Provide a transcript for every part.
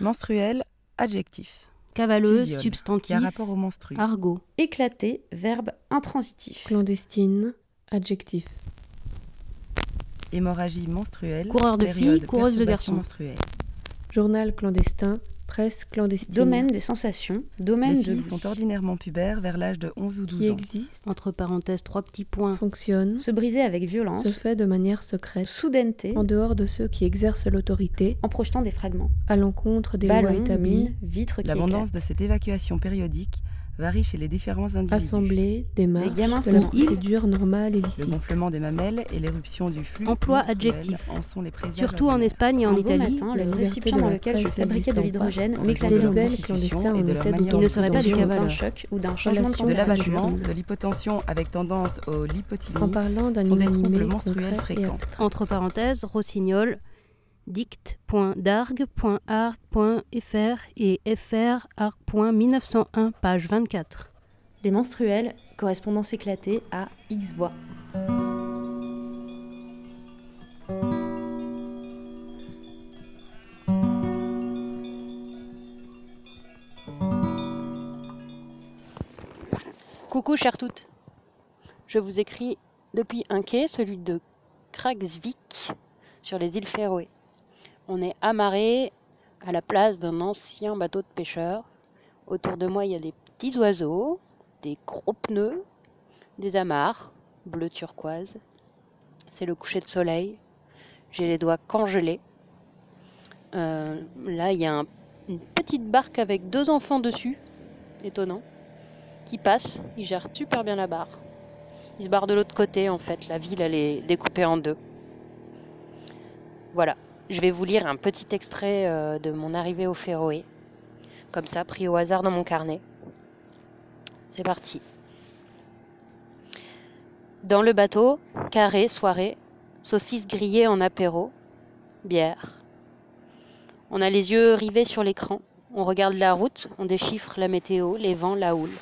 Menstruel, adjectif. Cavaleuse, substantif. Qui a rapport au menstru. Argot. Éclaté, verbe intransitif. Clandestine, adjectif. Hémorragie menstruelle. Coureur de filles, coureuse de garçons. menstruelle. Journal clandestin, presse clandestine. Domaine des sensations, domaine Les de filles sont ordinairement pubères vers l'âge de 11 ou 12 qui ans. existe, Entre parenthèses, trois petits points. fonctionne, Se briser avec violence, se fait de manière secrète, soudaineté, en dehors de ceux qui exercent l'autorité, en projetant des fragments. à l'encontre des lois Ballons, établies, mines, vitres qui L'abondance de cette évacuation périodique varie chez les différents individus. assemblée, démarche, gamins de la font- procédure normale et Le licite. gonflement des mamelles et l'éruption du flux Emploi adjectif. en sont les Surtout en. Espagne et en beau Italie. matin, le récipient dans lequel je fabriquais de l'hydrogène m'éclatait les de en Il ne serait pas du d'un choc ou d'un changement de l'abattement, de l'hypotension avec tendance au lipotylie, En parlant d'un sont des troubles menstruels concret et fréquents. abstrait. Entre parenthèses, rossignol, dict.dargue.arc.fr et frarc.1901, page 24. Les menstruels, correspondance éclatée à X voix. Coucou chères toutes. Je vous écris depuis un quai, celui de Kragsvik, sur les îles Féroé. On est amarré à la place d'un ancien bateau de pêcheurs. Autour de moi, il y a des petits oiseaux, des gros pneus, des amarres bleu turquoise. C'est le coucher de soleil. J'ai les doigts congelés. Euh, là, il y a un- une petite barque avec deux enfants dessus. Étonnant qui passe, il gère super bien la barre. Il se barre de l'autre côté en fait, la ville elle est découpée en deux. Voilà, je vais vous lire un petit extrait euh, de mon arrivée au Féroé, comme ça, pris au hasard dans mon carnet. C'est parti. Dans le bateau, carré, soirée, saucisses grillées en apéro, bière. On a les yeux rivés sur l'écran, on regarde la route, on déchiffre la météo, les vents, la houle.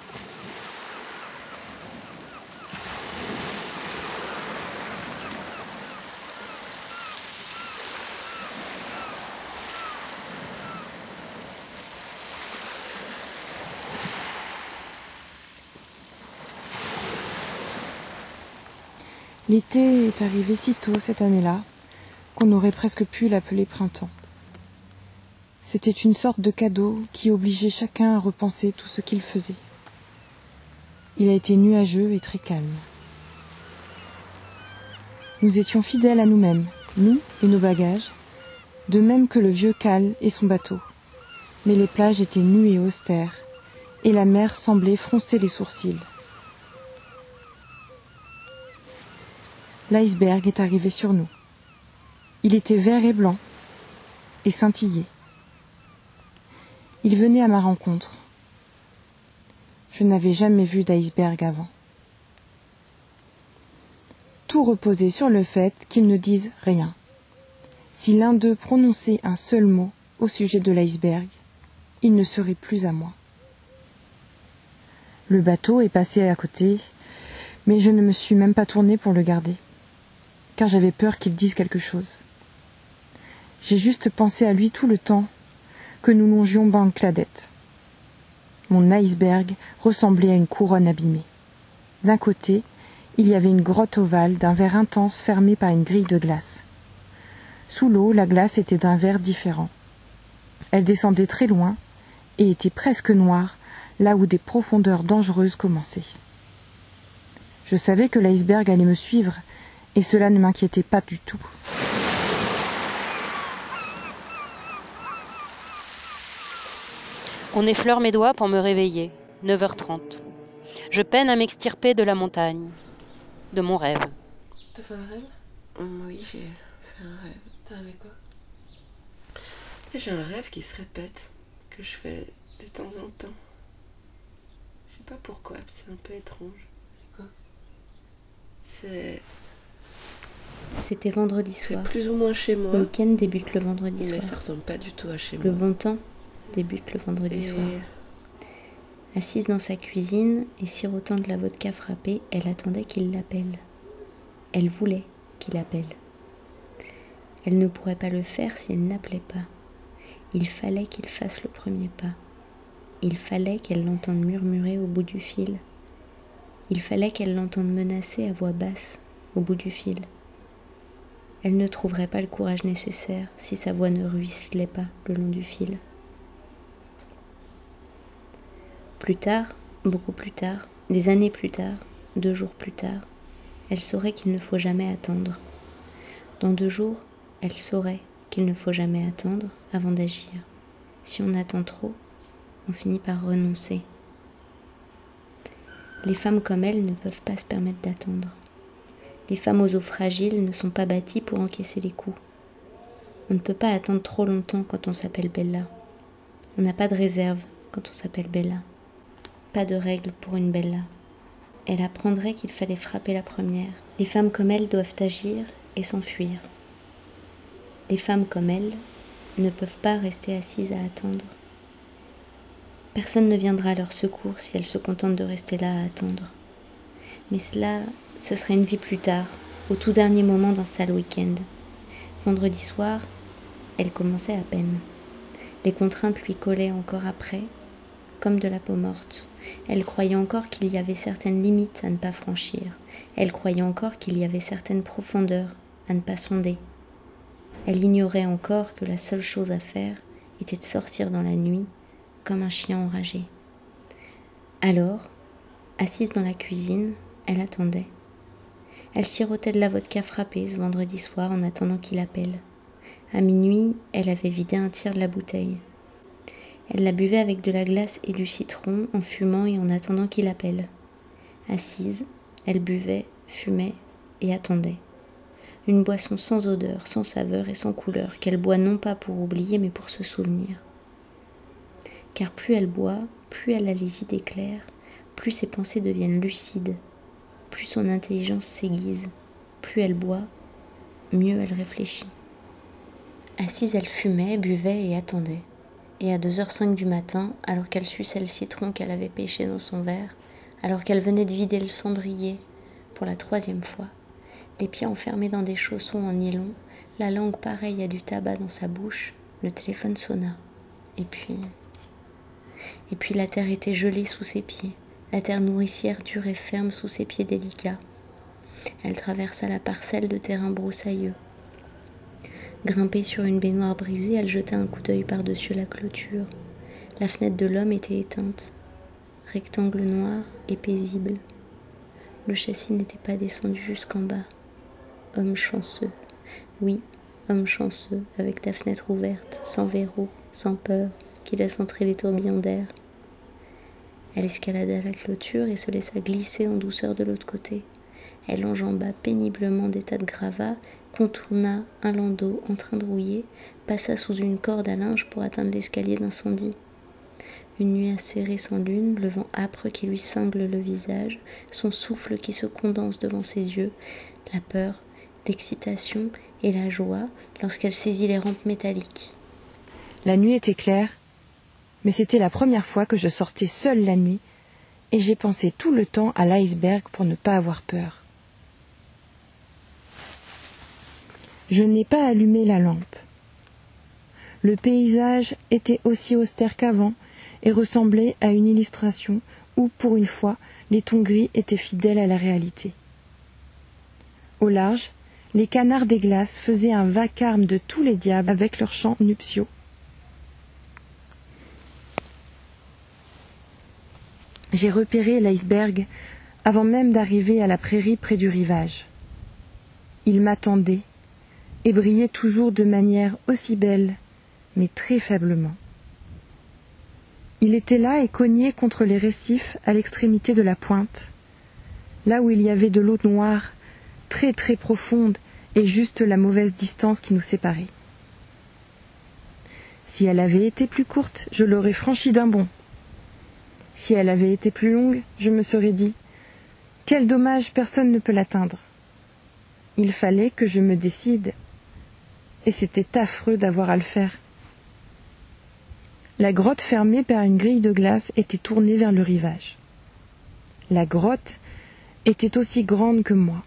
L'été est arrivé si tôt cette année-là qu'on aurait presque pu l'appeler printemps. C'était une sorte de cadeau qui obligeait chacun à repenser tout ce qu'il faisait. Il a été nuageux et très calme. Nous étions fidèles à nous-mêmes, nous et nos bagages, de même que le vieux Cal et son bateau. Mais les plages étaient nues et austères, et la mer semblait froncer les sourcils. L'iceberg est arrivé sur nous. Il était vert et blanc, et scintillait. Il venait à ma rencontre. Je n'avais jamais vu d'iceberg avant. Tout reposait sur le fait qu'ils ne disent rien. Si l'un d'eux prononçait un seul mot au sujet de l'iceberg, il ne serait plus à moi. Le bateau est passé à côté, mais je ne me suis même pas tournée pour le garder, car j'avais peur qu'il dise quelque chose. J'ai juste pensé à lui tout le temps que nous longions Bangladesh. Mon iceberg ressemblait à une couronne abîmée. D'un côté, il y avait une grotte ovale d'un verre intense fermée par une grille de glace. Sous l'eau, la glace était d'un vert différent. Elle descendait très loin et était presque noire là où des profondeurs dangereuses commençaient. Je savais que l'iceberg allait me suivre et cela ne m'inquiétait pas du tout. On effleure mes doigts pour me réveiller. 9h30. Je peine à m'extirper de la montagne, de mon rêve. T'as fait un rêve? Oui, j'ai fait un rêve. T'as rêvé quoi? J'ai un rêve qui se répète, que je fais de temps en temps. Je sais pas pourquoi, c'est un peu étrange. C'est quoi? C'est C'était vendredi c'est soir. plus ou moins chez moi, Le week-end débute le vendredi mais soir. ça ressemble pas du tout à chez Le moi. bon temps débute le vendredi Et soir. Assise dans sa cuisine et sirotant de la vodka frappée, elle attendait qu'il l'appelle. Elle voulait qu'il appelle. Elle ne pourrait pas le faire s'il n'appelait pas. Il fallait qu'il fasse le premier pas. Il fallait qu'elle l'entende murmurer au bout du fil. Il fallait qu'elle l'entende menacer à voix basse au bout du fil. Elle ne trouverait pas le courage nécessaire si sa voix ne ruisselait pas le long du fil. Plus tard, beaucoup plus tard, des années plus tard, deux jours plus tard, elle saurait qu'il ne faut jamais attendre. Dans deux jours, elle saurait qu'il ne faut jamais attendre avant d'agir. Si on attend trop, on finit par renoncer. Les femmes comme elle ne peuvent pas se permettre d'attendre. Les femmes aux os fragiles ne sont pas bâties pour encaisser les coups. On ne peut pas attendre trop longtemps quand on s'appelle Bella. On n'a pas de réserve quand on s'appelle Bella. Pas de règle pour une Bella. Elle apprendrait qu'il fallait frapper la première. Les femmes comme elle doivent agir et s'enfuir. Les femmes comme elle ne peuvent pas rester assises à attendre. Personne ne viendra à leur secours si elles se contentent de rester là à attendre. Mais cela, ce serait une vie plus tard, au tout dernier moment d'un sale week-end. Vendredi soir, elle commençait à peine. Les contraintes lui collaient encore après, comme de la peau morte. Elle croyait encore qu'il y avait certaines limites à ne pas franchir. Elle croyait encore qu'il y avait certaines profondeurs à ne pas sonder. Elle ignorait encore que la seule chose à faire était de sortir dans la nuit comme un chien enragé. Alors, assise dans la cuisine, elle attendait. Elle sirotait de la vodka frappée ce vendredi soir en attendant qu'il appelle. À minuit, elle avait vidé un tiers de la bouteille. Elle la buvait avec de la glace et du citron, en fumant et en attendant qu'il appelle. Assise, elle buvait, fumait et attendait. Une boisson sans odeur, sans saveur et sans couleur, qu'elle boit non pas pour oublier mais pour se souvenir car plus elle boit, plus elle a les idées claires, plus ses pensées deviennent lucides, plus son intelligence s'aiguise, plus elle boit, mieux elle réfléchit. Assise, elle fumait, buvait et attendait. Et à 2h05 du matin, alors qu'elle suçait le citron qu'elle avait pêché dans son verre, alors qu'elle venait de vider le cendrier pour la troisième fois, les pieds enfermés dans des chaussons en nylon, la langue pareille à du tabac dans sa bouche, le téléphone sonna. Et puis, et puis la terre était gelée sous ses pieds, la terre nourricière dure et ferme sous ses pieds délicats. Elle traversa la parcelle de terrain broussailleux. Grimpée sur une baignoire brisée, elle jeta un coup d'œil par-dessus la clôture. La fenêtre de l'homme était éteinte, rectangle noir et paisible. Le châssis n'était pas descendu jusqu'en bas. Homme chanceux. Oui, homme chanceux, avec ta fenêtre ouverte, sans verrou, sans peur, qui laisse entrer les tourbillons d'air. Elle escalada la clôture et se laissa glisser en douceur de l'autre côté. Elle enjamba péniblement des tas de gravats, contourna un landau en train de rouiller, passa sous une corde à linge pour atteindre l'escalier d'incendie. Une nuit acérée sans lune, le vent âpre qui lui cingle le visage, son souffle qui se condense devant ses yeux, la peur, l'excitation et la joie lorsqu'elle saisit les rampes métalliques. La nuit était claire mais c'était la première fois que je sortais seule la nuit, et j'ai pensé tout le temps à l'iceberg pour ne pas avoir peur. Je n'ai pas allumé la lampe. Le paysage était aussi austère qu'avant et ressemblait à une illustration où, pour une fois, les tons gris étaient fidèles à la réalité. Au large, les canards des glaces faisaient un vacarme de tous les diables avec leurs chants nuptiaux. J'ai repéré l'iceberg avant même d'arriver à la prairie près du rivage. Il m'attendait et brillait toujours de manière aussi belle, mais très faiblement. Il était là et cogné contre les récifs à l'extrémité de la pointe, là où il y avait de l'eau noire, très très profonde et juste la mauvaise distance qui nous séparait. Si elle avait été plus courte, je l'aurais franchie d'un bond. Si elle avait été plus longue, je me serais dit Quel dommage, personne ne peut l'atteindre. Il fallait que je me décide, et c'était affreux d'avoir à le faire. La grotte fermée par une grille de glace était tournée vers le rivage. La grotte était aussi grande que moi.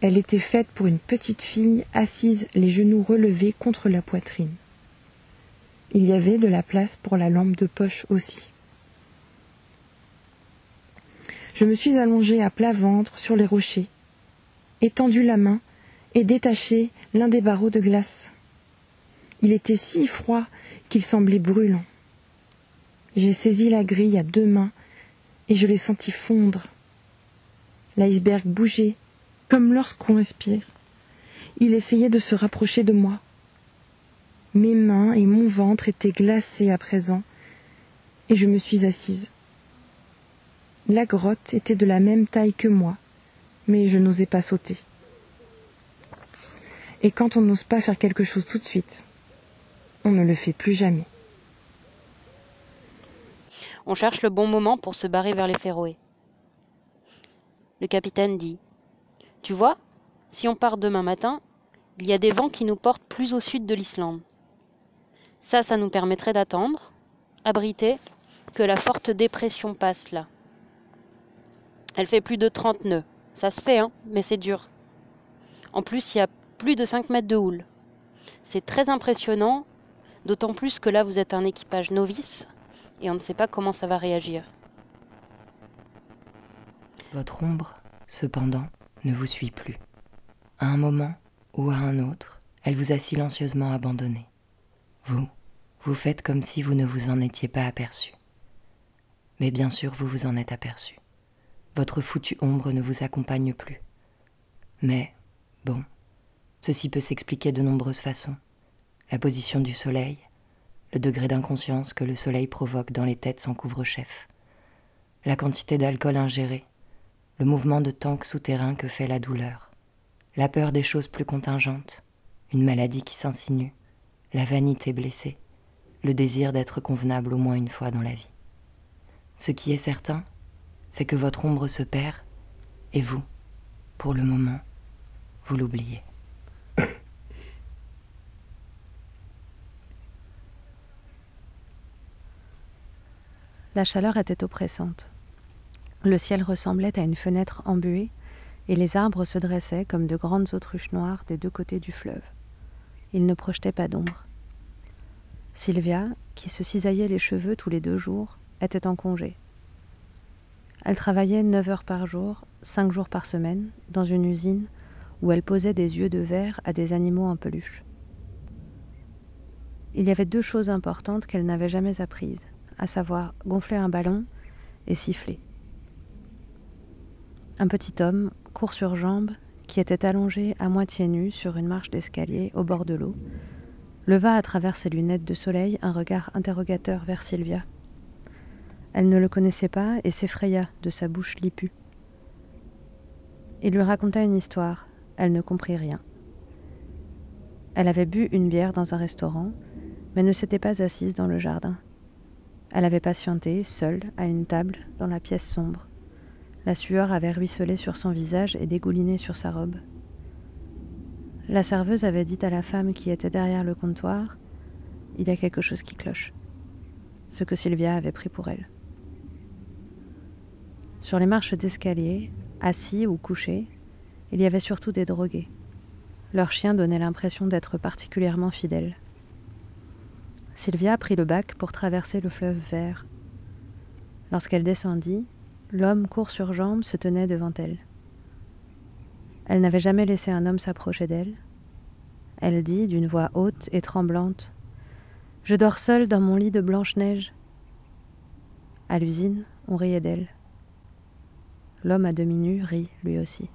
Elle était faite pour une petite fille assise les genoux relevés contre la poitrine. Il y avait de la place pour la lampe de poche aussi. Je me suis allongée à plat ventre sur les rochers, étendu la main et détaché l'un des barreaux de glace. Il était si froid qu'il semblait brûlant. J'ai saisi la grille à deux mains et je l'ai senti fondre. L'iceberg bougeait, comme lorsqu'on respire. Il essayait de se rapprocher de moi. Mes mains et mon ventre étaient glacés à présent, et je me suis assise. La grotte était de la même taille que moi, mais je n'osais pas sauter. Et quand on n'ose pas faire quelque chose tout de suite, on ne le fait plus jamais. On cherche le bon moment pour se barrer vers les Féroé. Le capitaine dit Tu vois, si on part demain matin, il y a des vents qui nous portent plus au sud de l'Islande. Ça, ça nous permettrait d'attendre, abrité, que la forte dépression passe là. Elle fait plus de 30 nœuds. Ça se fait, hein, mais c'est dur. En plus, il y a plus de 5 mètres de houle. C'est très impressionnant, d'autant plus que là, vous êtes un équipage novice et on ne sait pas comment ça va réagir. Votre ombre, cependant, ne vous suit plus. À un moment ou à un autre, elle vous a silencieusement abandonné. Vous, vous faites comme si vous ne vous en étiez pas aperçu. Mais bien sûr, vous vous en êtes aperçu. Votre foutue ombre ne vous accompagne plus. Mais, bon, ceci peut s'expliquer de nombreuses façons. La position du soleil, le degré d'inconscience que le soleil provoque dans les têtes sans couvre-chef, la quantité d'alcool ingéré, le mouvement de tank souterrain que fait la douleur, la peur des choses plus contingentes, une maladie qui s'insinue, la vanité blessée, le désir d'être convenable au moins une fois dans la vie. Ce qui est certain, c'est que votre ombre se perd, et vous, pour le moment, vous l'oubliez. La chaleur était oppressante. Le ciel ressemblait à une fenêtre embuée, et les arbres se dressaient comme de grandes autruches noires des deux côtés du fleuve. Ils ne projetaient pas d'ombre. Sylvia, qui se cisaillait les cheveux tous les deux jours, était en congé. Elle travaillait neuf heures par jour, cinq jours par semaine, dans une usine où elle posait des yeux de verre à des animaux en peluche. Il y avait deux choses importantes qu'elle n'avait jamais apprises, à savoir gonfler un ballon et siffler. Un petit homme, court sur jambes, qui était allongé à moitié nu sur une marche d'escalier au bord de l'eau, leva à travers ses lunettes de soleil un regard interrogateur vers Sylvia. Elle ne le connaissait pas et s'effraya de sa bouche lipue. Il lui raconta une histoire. Elle ne comprit rien. Elle avait bu une bière dans un restaurant, mais ne s'était pas assise dans le jardin. Elle avait patienté, seule, à une table, dans la pièce sombre. La sueur avait ruisselé sur son visage et dégouliné sur sa robe. La serveuse avait dit à la femme qui était derrière le comptoir Il y a quelque chose qui cloche. Ce que Sylvia avait pris pour elle. Sur les marches d'escalier, assis ou couchés, il y avait surtout des drogués. Leur chien donnait l'impression d'être particulièrement fidèle. Sylvia prit le bac pour traverser le fleuve vert. Lorsqu'elle descendit, l'homme court sur jambes se tenait devant elle. Elle n'avait jamais laissé un homme s'approcher d'elle. Elle dit d'une voix haute et tremblante Je dors seule dans mon lit de blanche-neige. À l'usine, on riait d'elle. L'homme à demi nu rit lui aussi.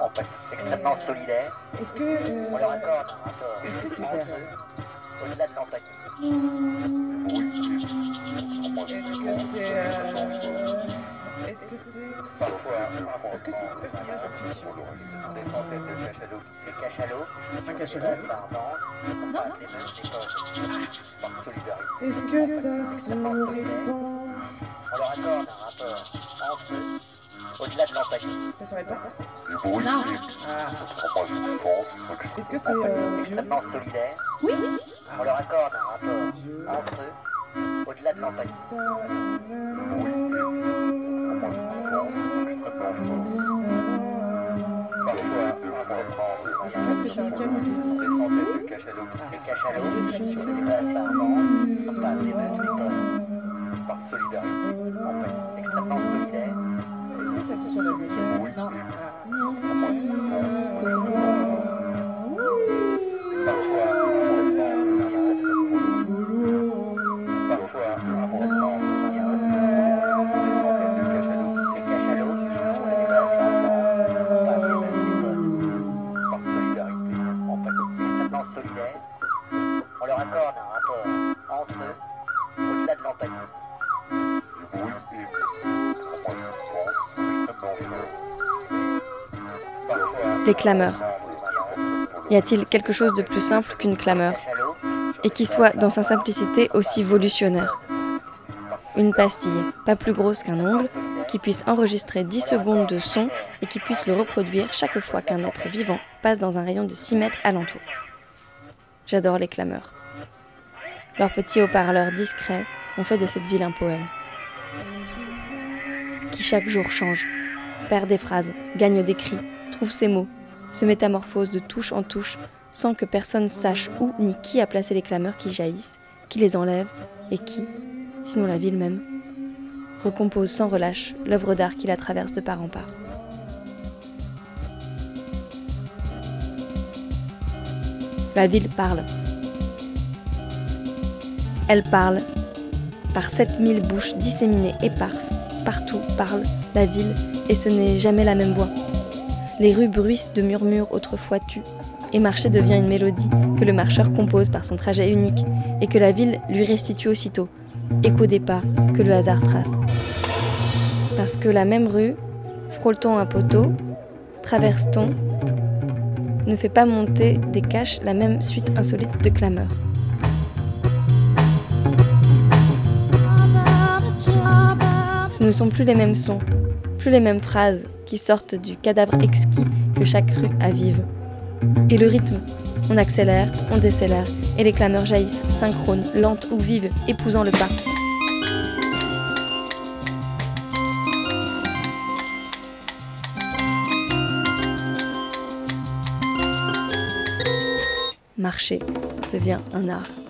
En fait, extrêmement solidaire. Est-ce que. euh, On leur accorde un rapport. Est-ce que c'est entre clair eux, Au-delà de l'empathie. Est-ce que c'est. euh, Est-ce que c'est. Parfois, Est-ce que c'est un personnage de fiction des centaines de cachalots. Cachalots, Un cachalot? non. Est-ce que ça se répand? On leur accorde un rapport entre eux, au-delà de l'empathie. Ça Non. Ah. Est-ce que c'est euh, extrêmement solidaire. Oui. On leur accorde un rapport entre eux, au-delà de l'empathie. Est-ce que c'est un. Par solidarité. En fait, extrêmement solidaire. Ça vit sur la Non. Les clameurs. Y a-t-il quelque chose de plus simple qu'une clameur Et qui soit dans sa simplicité aussi volutionnaire? Une pastille, pas plus grosse qu'un ongle, qui puisse enregistrer 10 secondes de son et qui puisse le reproduire chaque fois qu'un être vivant passe dans un rayon de 6 mètres alentour. J'adore les clameurs. Leurs petits haut-parleurs discrets ont fait de cette ville un poème. Qui chaque jour change, perd des phrases, gagne des cris, trouve ses mots, se métamorphose de touche en touche sans que personne sache où ni qui a placé les clameurs qui jaillissent, qui les enlève et qui, sinon la ville même, recompose sans relâche l'œuvre d'art qui la traverse de part en part. La ville parle. Elle parle. Par 7000 bouches disséminées éparses, partout parle la ville, et ce n'est jamais la même voix. Les rues bruissent de murmures autrefois tus, et marcher devient une mélodie que le marcheur compose par son trajet unique, et que la ville lui restitue aussitôt, écho des pas que le hasard trace. Parce que la même rue, frôle-t-on un poteau, traverse-t-on, ne fait pas monter des caches la même suite insolite de clameurs. Ce ne sont plus les mêmes sons, plus les mêmes phrases qui sortent du cadavre exquis que chaque rue a vive. Et le rythme, on accélère, on décélère, et les clameurs jaillissent, synchrones, lentes ou vives, épousant le pas. Marcher devient un art.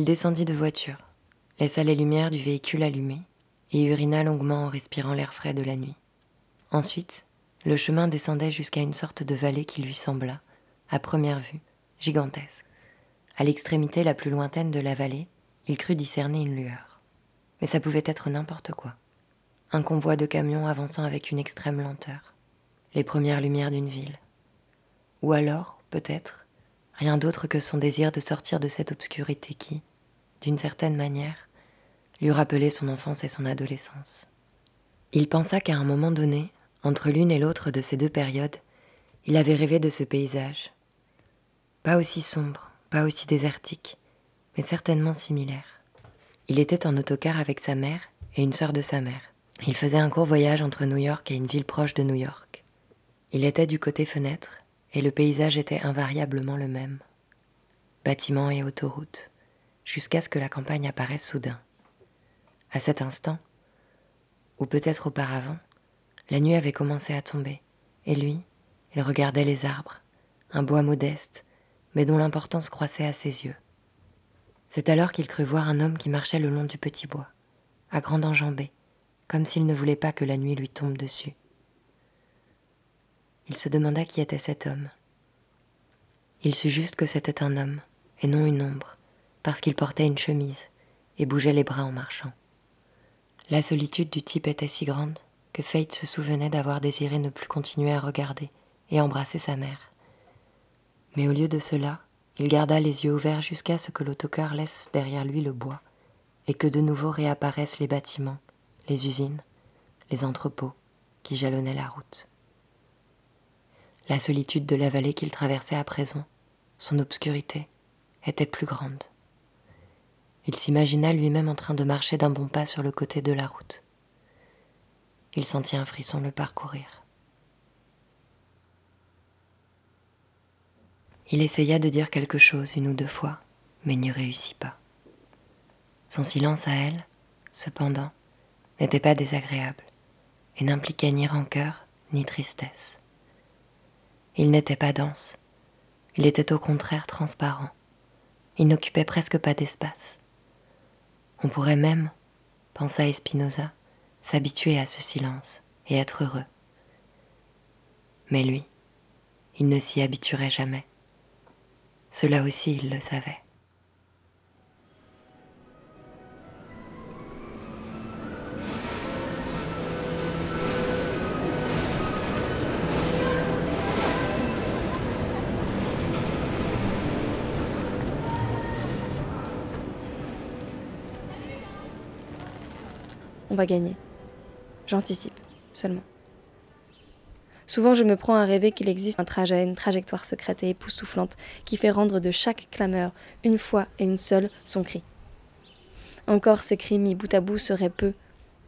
Il descendit de voiture, laissa les lumières du véhicule allumées et urina longuement en respirant l'air frais de la nuit. Ensuite, le chemin descendait jusqu'à une sorte de vallée qui lui sembla, à première vue, gigantesque. À l'extrémité la plus lointaine de la vallée, il crut discerner une lueur. Mais ça pouvait être n'importe quoi. Un convoi de camions avançant avec une extrême lenteur. Les premières lumières d'une ville. Ou alors, peut-être, rien d'autre que son désir de sortir de cette obscurité qui, d'une certaine manière, lui rappelait son enfance et son adolescence. Il pensa qu'à un moment donné, entre l'une et l'autre de ces deux périodes, il avait rêvé de ce paysage. Pas aussi sombre, pas aussi désertique, mais certainement similaire. Il était en autocar avec sa mère et une sœur de sa mère. Il faisait un court voyage entre New York et une ville proche de New York. Il était du côté fenêtre et le paysage était invariablement le même. Bâtiments et autoroutes, jusqu'à ce que la campagne apparaisse soudain. À cet instant, ou peut-être auparavant, la nuit avait commencé à tomber, et lui, il regardait les arbres, un bois modeste, mais dont l'importance croissait à ses yeux. C'est alors qu'il crut voir un homme qui marchait le long du petit bois, à grande enjambée, comme s'il ne voulait pas que la nuit lui tombe dessus. Il se demanda qui était cet homme. Il sut juste que c'était un homme, et non une ombre, parce qu'il portait une chemise et bougeait les bras en marchant. La solitude du type était si grande que Fate se souvenait d'avoir désiré ne plus continuer à regarder et embrasser sa mère. Mais au lieu de cela, il garda les yeux ouverts jusqu'à ce que l'autocar laisse derrière lui le bois et que de nouveau réapparaissent les bâtiments, les usines, les entrepôts qui jalonnaient la route. La solitude de la vallée qu'il traversait à présent, son obscurité, était plus grande. Il s'imagina lui-même en train de marcher d'un bon pas sur le côté de la route. Il sentit un frisson le parcourir. Il essaya de dire quelque chose une ou deux fois, mais n'y réussit pas. Son silence à elle, cependant, n'était pas désagréable et n'impliquait ni rancœur ni tristesse. Il n'était pas dense, il était au contraire transparent. Il n'occupait presque pas d'espace. On pourrait même, pensa Espinosa, s'habituer à ce silence et être heureux. Mais lui, il ne s'y habituerait jamais. Cela aussi, il le savait. Gagner. J'anticipe, seulement. Souvent, je me prends à rêver qu'il existe un trajet, une trajectoire secrète et époustouflante qui fait rendre de chaque clameur, une fois et une seule, son cri. Encore ces cris mis bout à bout seraient peu,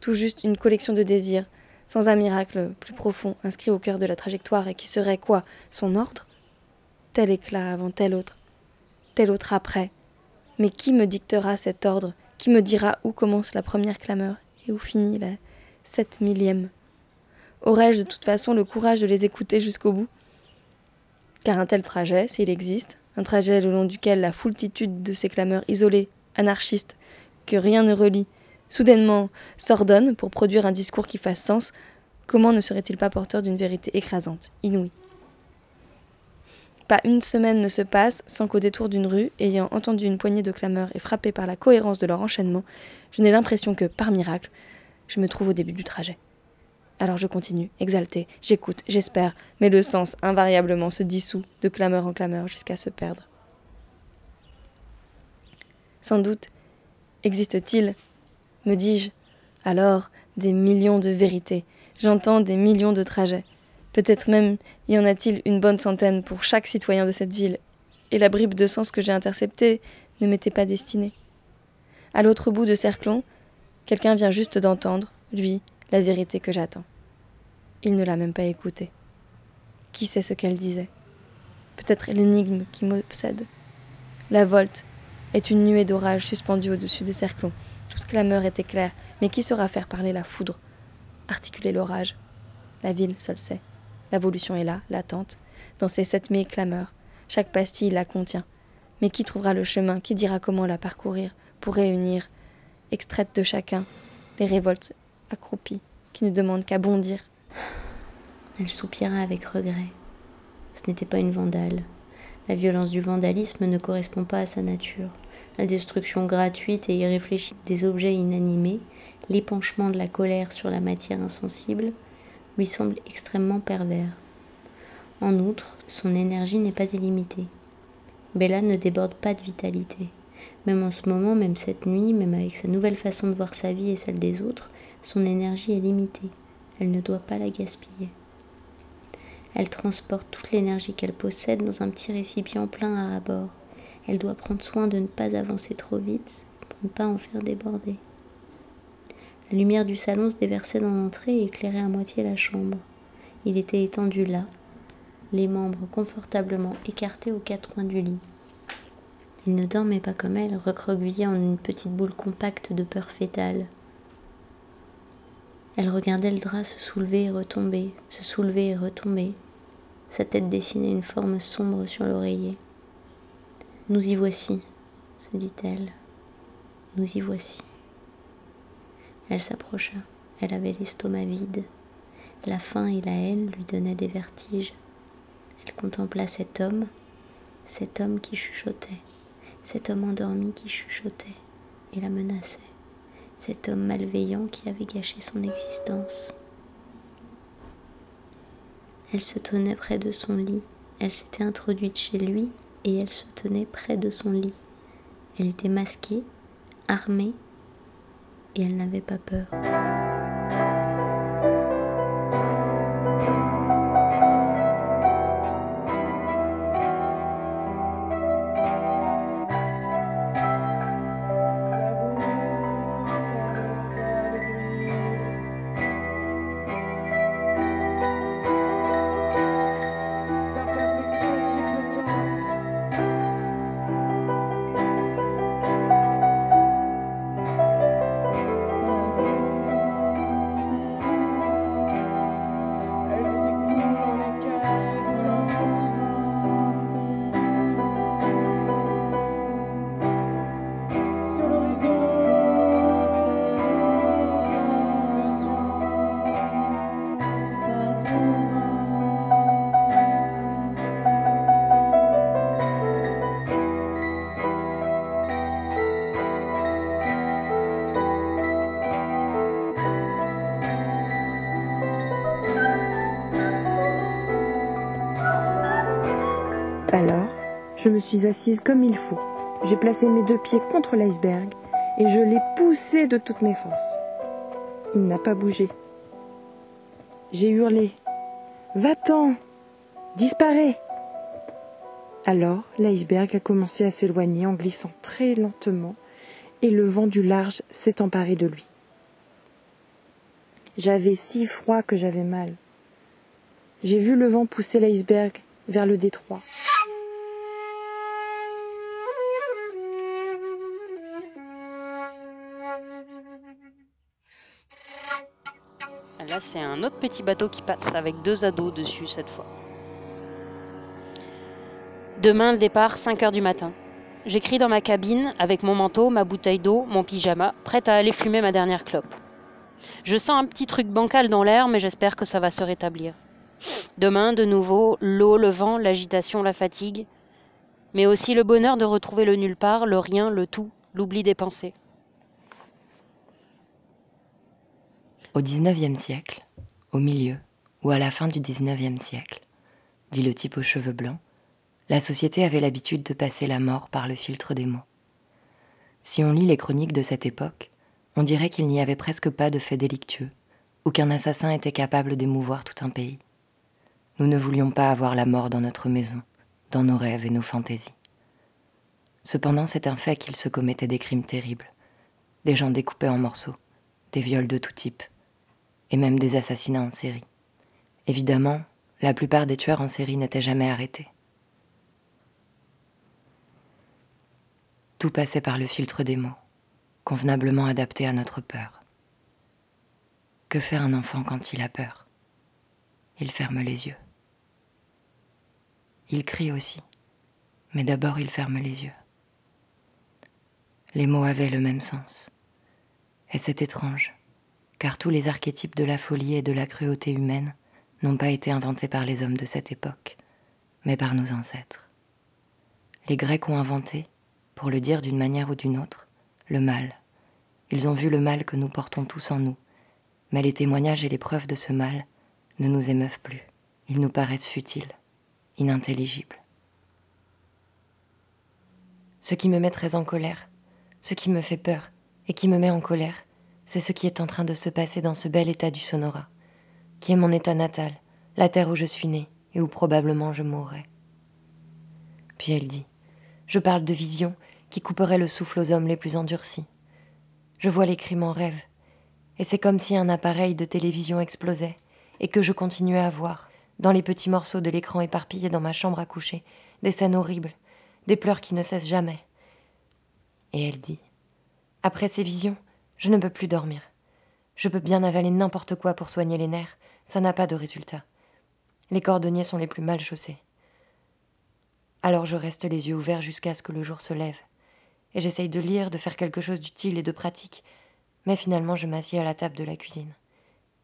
tout juste une collection de désirs, sans un miracle plus profond inscrit au cœur de la trajectoire et qui serait quoi? Son ordre? Tel éclat avant tel autre, tel autre après. Mais qui me dictera cet ordre? Qui me dira où commence la première clameur? Et où finit la sept millième Aurais-je de toute façon le courage de les écouter jusqu'au bout? Car un tel trajet, s'il existe, un trajet le long duquel la foultitude de ces clameurs isolées, anarchistes, que rien ne relie, soudainement s'ordonnent pour produire un discours qui fasse sens, comment ne serait-il pas porteur d'une vérité écrasante, inouïe? Pas une semaine ne se passe sans qu'au détour d'une rue, ayant entendu une poignée de clameurs et frappé par la cohérence de leur enchaînement, je n'ai l'impression que, par miracle, je me trouve au début du trajet. Alors je continue, exalté, j'écoute, j'espère, mais le sens invariablement se dissout de clameur en clameur jusqu'à se perdre. Sans doute existe-t-il, me dis-je, alors des millions de vérités, j'entends des millions de trajets. Peut-être même y en a-t-il une bonne centaine pour chaque citoyen de cette ville, et la bribe de sens que j'ai interceptée ne m'était pas destinée. À l'autre bout de Cerclon, quelqu'un vient juste d'entendre, lui, la vérité que j'attends. Il ne l'a même pas écoutée. Qui sait ce qu'elle disait? Peut-être l'énigme qui m'obsède. La volte est une nuée d'orage suspendue au-dessus de Cerclon. Toute clameur était claire, mais qui saura faire parler la foudre? Articuler l'orage La ville seule sait. L'évolution est là, latente, dans ces sept mille clameurs. Chaque pastille la contient. Mais qui trouvera le chemin Qui dira comment la parcourir pour réunir, extraite de chacun, les révoltes accroupies qui ne demandent qu'à bondir? Elle soupira avec regret. Ce n'était pas une vandale. La violence du vandalisme ne correspond pas à sa nature. La destruction gratuite et irréfléchie des objets inanimés, l'épanchement de la colère sur la matière insensible, lui semble extrêmement pervers. En outre, son énergie n'est pas illimitée. Bella ne déborde pas de vitalité. Même en ce moment, même cette nuit, même avec sa nouvelle façon de voir sa vie et celle des autres, son énergie est limitée. Elle ne doit pas la gaspiller. Elle transporte toute l'énergie qu'elle possède dans un petit récipient plein à rabord. Elle doit prendre soin de ne pas avancer trop vite pour ne pas en faire déborder. La lumière du salon se déversait dans l'entrée et éclairait à moitié la chambre. Il était étendu là, les membres confortablement écartés aux quatre coins du lit. Il ne dormait pas comme elle, recroquevillé en une petite boule compacte de peur fétale. Elle regardait le drap se soulever et retomber, se soulever et retomber. Sa tête dessinait une forme sombre sur l'oreiller. Nous y voici, se se dit-elle. Nous y voici. Elle s'approcha. Elle avait l'estomac vide. La faim et la haine lui donnaient des vertiges. Elle contempla cet homme, cet homme qui chuchotait, cet homme endormi qui chuchotait et la menaçait, cet homme malveillant qui avait gâché son existence. Elle se tenait près de son lit, elle s'était introduite chez lui et elle se tenait près de son lit. Elle était masquée, armée, et elle n'avait pas peur. Je me suis assise comme il faut. J'ai placé mes deux pieds contre l'iceberg et je l'ai poussé de toutes mes forces. Il n'a pas bougé. J'ai hurlé Va-t'en Disparais Alors, l'iceberg a commencé à s'éloigner en glissant très lentement et le vent du large s'est emparé de lui. J'avais si froid que j'avais mal. J'ai vu le vent pousser l'iceberg vers le détroit. Là, c'est un autre petit bateau qui passe avec deux ados dessus cette fois. Demain, le départ, 5 heures du matin. J'écris dans ma cabine avec mon manteau, ma bouteille d'eau, mon pyjama, prête à aller fumer ma dernière clope. Je sens un petit truc bancal dans l'air, mais j'espère que ça va se rétablir. Demain, de nouveau, l'eau, le vent, l'agitation, la fatigue, mais aussi le bonheur de retrouver le nulle part, le rien, le tout, l'oubli des pensées. Au XIXe siècle, au milieu ou à la fin du XIXe siècle, dit le type aux cheveux blancs, la société avait l'habitude de passer la mort par le filtre des mots. Si on lit les chroniques de cette époque, on dirait qu'il n'y avait presque pas de faits délictueux, ou qu'un assassin était capable d'émouvoir tout un pays. Nous ne voulions pas avoir la mort dans notre maison, dans nos rêves et nos fantaisies. Cependant, c'est un fait qu'il se commettait des crimes terribles, des gens découpés en morceaux, des viols de tout type, et même des assassinats en série. Évidemment, la plupart des tueurs en série n'étaient jamais arrêtés. Tout passait par le filtre des mots, convenablement adapté à notre peur. Que fait un enfant quand il a peur? Il ferme les yeux. Il crie aussi, mais d'abord il ferme les yeux. Les mots avaient le même sens. Et c'est étrange, car tous les archétypes de la folie et de la cruauté humaine n'ont pas été inventés par les hommes de cette époque, mais par nos ancêtres. Les Grecs ont inventé, pour le dire d'une manière ou d'une autre, le mal. Ils ont vu le mal que nous portons tous en nous, mais les témoignages et les preuves de ce mal ne nous émeuvent plus. Ils nous paraissent futiles, inintelligibles. Ce qui me met très en colère, ce qui me fait peur et qui me met en colère, c'est ce qui est en train de se passer dans ce bel état du Sonora, qui est mon état natal, la terre où je suis née et où probablement je mourrai. Puis elle dit Je parle de visions qui couperaient le souffle aux hommes les plus endurcis. Je vois les crimes en rêve, et c'est comme si un appareil de télévision explosait, et que je continuais à voir, dans les petits morceaux de l'écran éparpillés dans ma chambre à coucher, des scènes horribles, des pleurs qui ne cessent jamais. Et elle dit Après ces visions, je ne peux plus dormir. Je peux bien avaler n'importe quoi pour soigner les nerfs, ça n'a pas de résultat. Les cordonniers sont les plus mal chaussés. Alors je reste les yeux ouverts jusqu'à ce que le jour se lève. et j'essaye de lire, de faire quelque chose d'utile et de pratique, mais finalement je m'assieds à la table de la cuisine,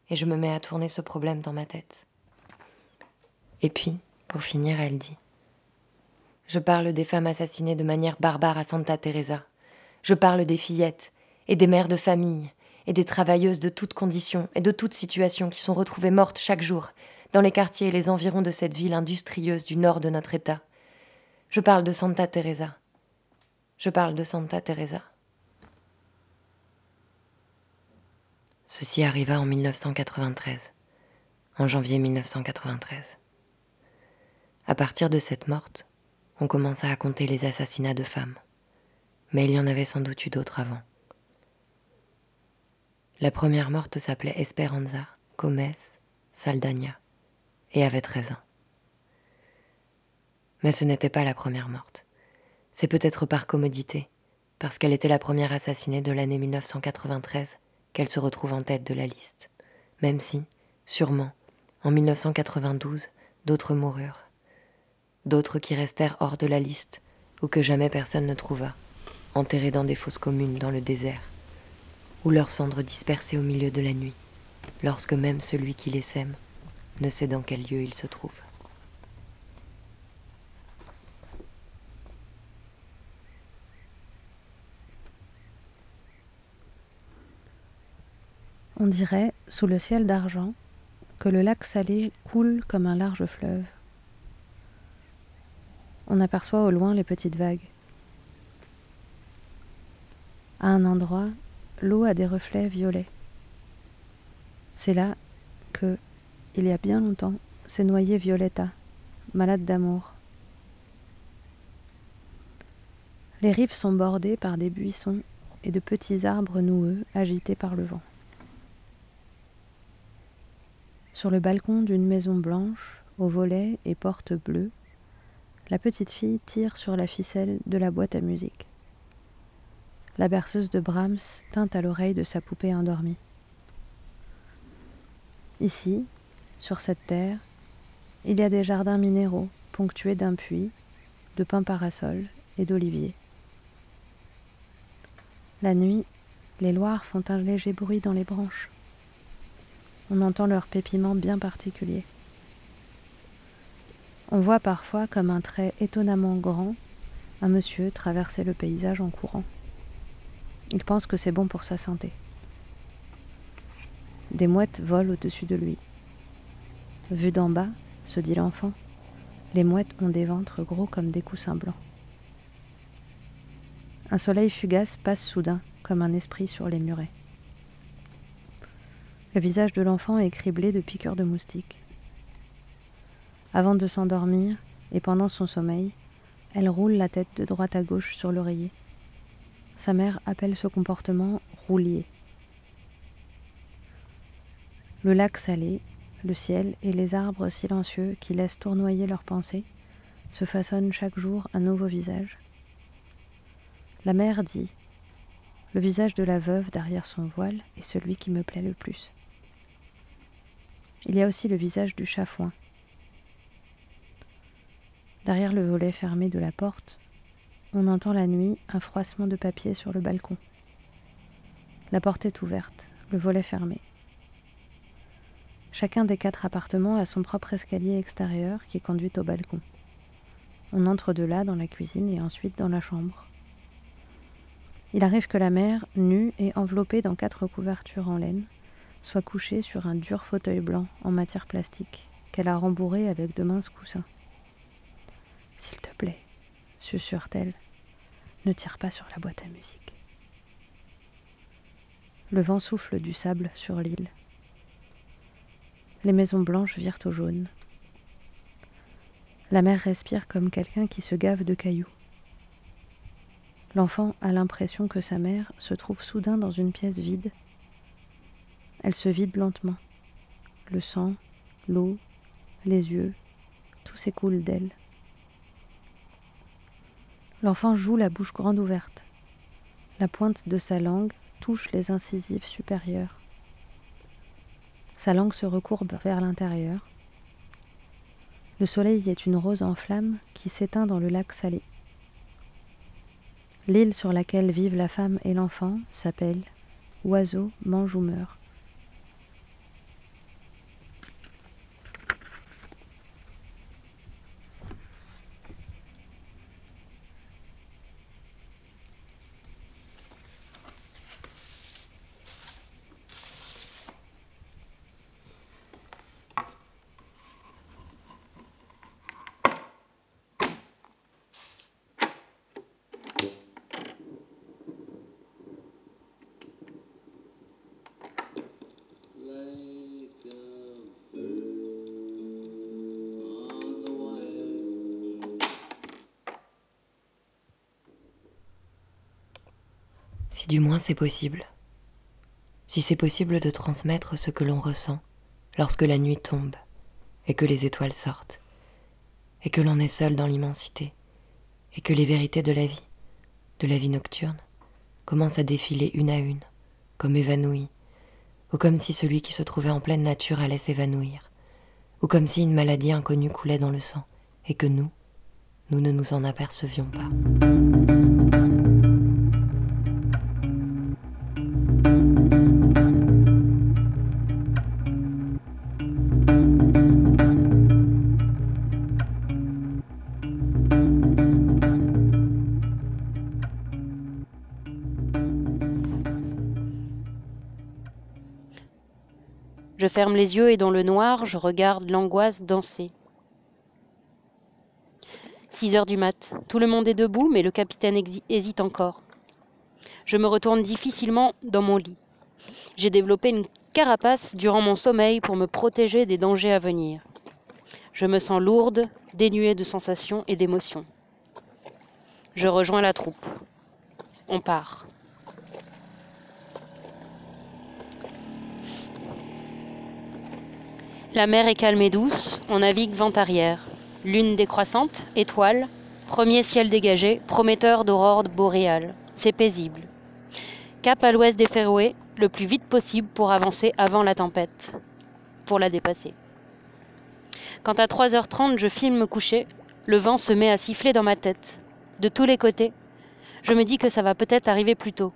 et je me mets à tourner ce problème dans ma tête. Et puis, pour finir, elle dit Je parle des femmes assassinées de manière barbare à Santa Teresa. Je parle des fillettes, et des mères de famille, et des travailleuses de toutes conditions et de toutes situations qui sont retrouvées mortes chaque jour dans les quartiers et les environs de cette ville industrieuse du nord de notre État. Je parle de Santa Teresa. Je parle de Santa Teresa. Ceci arriva en 1993, en janvier 1993. À partir de cette morte, on commença à compter les assassinats de femmes, mais il y en avait sans doute eu d'autres avant. La première morte s'appelait Esperanza Gomez Saldagna et avait 13 ans. Mais ce n'était pas la première morte. C'est peut-être par commodité, parce qu'elle était la première assassinée de l'année 1993, qu'elle se retrouve en tête de la liste, même si, sûrement, en 1992, d'autres moururent, d'autres qui restèrent hors de la liste, ou que jamais personne ne trouva, enterrés dans des fosses communes dans le désert, ou leurs cendres dispersées au milieu de la nuit, lorsque même celui qui les sème ne sait dans quel lieu il se trouve. On dirait, sous le ciel d'argent, que le lac salé coule comme un large fleuve. On aperçoit au loin les petites vagues. À un endroit, l'eau a des reflets violets. C'est là que, il y a bien longtemps, s'est noyée Violetta, malade d'amour. Les rives sont bordées par des buissons et de petits arbres noueux agités par le vent. Sur le balcon d'une maison blanche, aux volets et portes bleues, la petite fille tire sur la ficelle de la boîte à musique. La berceuse de Brahms teinte à l'oreille de sa poupée endormie. Ici, sur cette terre, il y a des jardins minéraux ponctués d'un puits, de pins parasols et d'oliviers. La nuit, les loirs font un léger bruit dans les branches on entend leur pépiment bien particulier. On voit parfois, comme un trait étonnamment grand, un monsieur traverser le paysage en courant. Il pense que c'est bon pour sa santé. Des mouettes volent au-dessus de lui. Vu d'en bas, se dit l'enfant, les mouettes ont des ventres gros comme des coussins blancs. Un soleil fugace passe soudain comme un esprit sur les murets. Le visage de l'enfant est criblé de piqûres de moustiques. Avant de s'endormir, et pendant son sommeil, elle roule la tête de droite à gauche sur l'oreiller. Sa mère appelle ce comportement roulier. Le lac salé, le ciel et les arbres silencieux qui laissent tournoyer leurs pensées se façonnent chaque jour un nouveau visage. La mère dit Le visage de la veuve derrière son voile est celui qui me plaît le plus. Il y a aussi le visage du chafouin. Derrière le volet fermé de la porte, on entend la nuit un froissement de papier sur le balcon. La porte est ouverte, le volet fermé. Chacun des quatre appartements a son propre escalier extérieur qui conduit au balcon. On entre de là dans la cuisine et ensuite dans la chambre. Il arrive que la mère, nue et enveloppée dans quatre couvertures en laine, soit couchée sur un dur fauteuil blanc en matière plastique qu'elle a rembourré avec de minces coussins. S'il te plaît, susurre-t-elle, ne tire pas sur la boîte à musique. Le vent souffle du sable sur l'île. Les maisons blanches virent au jaune. La mer respire comme quelqu'un qui se gave de cailloux. L'enfant a l'impression que sa mère se trouve soudain dans une pièce vide elle se vide lentement. Le sang, l'eau, les yeux, tout s'écoule d'elle. L'enfant joue la bouche grande ouverte. La pointe de sa langue touche les incisives supérieures. Sa langue se recourbe vers l'intérieur. Le soleil est une rose en flammes qui s'éteint dans le lac salé. L'île sur laquelle vivent la femme et l'enfant s'appelle Oiseau mange ou meurt. Si du moins c'est possible. Si c'est possible de transmettre ce que l'on ressent lorsque la nuit tombe et que les étoiles sortent, et que l'on est seul dans l'immensité, et que les vérités de la vie, de la vie nocturne, commencent à défiler une à une, comme évanouies, ou comme si celui qui se trouvait en pleine nature allait s'évanouir, ou comme si une maladie inconnue coulait dans le sang, et que nous, nous ne nous en apercevions pas. Ferme les yeux et dans le noir, je regarde l'angoisse danser. 6 heures du mat. Tout le monde est debout, mais le capitaine hésite encore. Je me retourne difficilement dans mon lit. J'ai développé une carapace durant mon sommeil pour me protéger des dangers à venir. Je me sens lourde, dénuée de sensations et d'émotions. Je rejoins la troupe. On part. La mer est calme et douce, on navigue vent arrière. Lune décroissante, étoile, premier ciel dégagé, prometteur d'aurore boréale. C'est paisible. Cap à l'ouest des Féroé, le plus vite possible pour avancer avant la tempête, pour la dépasser. Quand à 3h30 je filme me coucher, le vent se met à siffler dans ma tête. De tous les côtés, je me dis que ça va peut-être arriver plus tôt.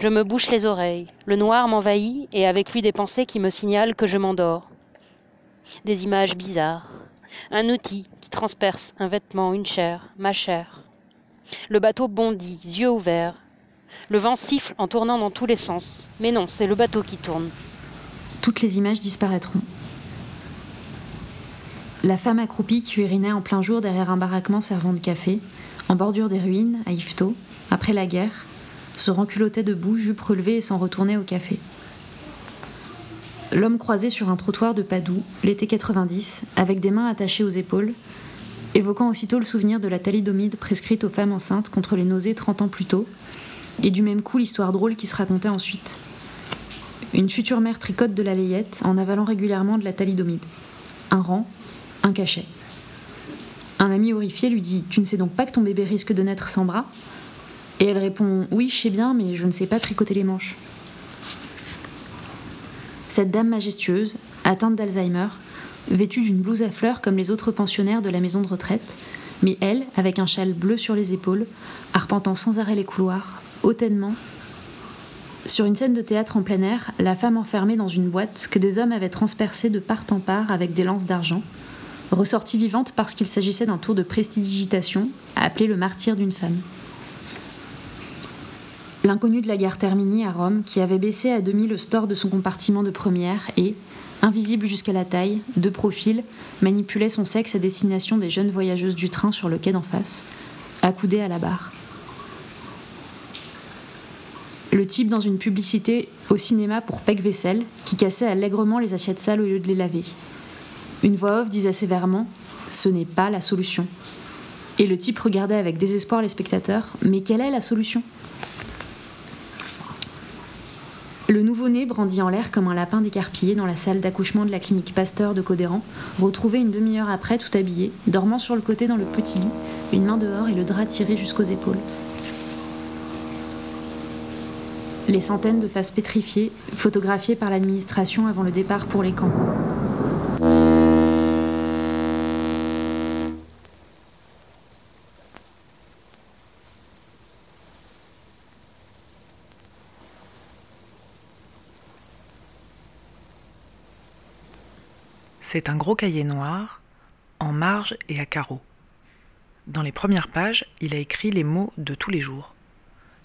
Je me bouche les oreilles, le noir m'envahit et avec lui des pensées qui me signalent que je m'endors des images bizarres, un outil qui transperce un vêtement, une chair, ma chair. Le bateau bondit, yeux ouverts. Le vent siffle en tournant dans tous les sens. Mais non, c'est le bateau qui tourne. Toutes les images disparaîtront. La femme accroupie qui urinait en plein jour derrière un baraquement servant de café, en bordure des ruines, à Yvetot, après la guerre, se renculottait debout, jupe relevée et s'en retournait au café. L'homme croisé sur un trottoir de Padoue, l'été 90, avec des mains attachées aux épaules, évoquant aussitôt le souvenir de la thalidomide prescrite aux femmes enceintes contre les nausées 30 ans plus tôt, et du même coup l'histoire drôle qui se racontait ensuite. Une future mère tricote de la layette en avalant régulièrement de la thalidomide. Un rang, un cachet. Un ami horrifié lui dit Tu ne sais donc pas que ton bébé risque de naître sans bras? Et elle répond Oui, je sais bien, mais je ne sais pas tricoter les manches. Cette dame majestueuse, atteinte d'Alzheimer, vêtue d'une blouse à fleurs comme les autres pensionnaires de la maison de retraite, mais elle, avec un châle bleu sur les épaules, arpentant sans arrêt les couloirs, hautainement. Sur une scène de théâtre en plein air, la femme enfermée dans une boîte que des hommes avaient transpercée de part en part avec des lances d'argent, ressortie vivante parce qu'il s'agissait d'un tour de prestidigitation, appelé le martyr d'une femme l'inconnu de la gare Termini à Rome, qui avait baissé à demi le store de son compartiment de première et, invisible jusqu'à la taille, de profil, manipulait son sexe à destination des jeunes voyageuses du train sur le quai d'en face, accoudé à la barre. Le type dans une publicité au cinéma pour Pec Vaisselle, qui cassait allègrement les assiettes sales au lieu de les laver. Une voix off disait sévèrement Ce n'est pas la solution. Et le type regardait avec désespoir les spectateurs Mais quelle est la solution? Le nouveau-né, brandi en l'air comme un lapin décarpillé dans la salle d'accouchement de la clinique Pasteur de Codéran, retrouvé une demi-heure après tout habillé, dormant sur le côté dans le petit lit, une main dehors et le drap tiré jusqu'aux épaules. Les centaines de faces pétrifiées, photographiées par l'administration avant le départ pour les camps. C'est un gros cahier noir, en marge et à carreaux. Dans les premières pages, il a écrit les mots de tous les jours.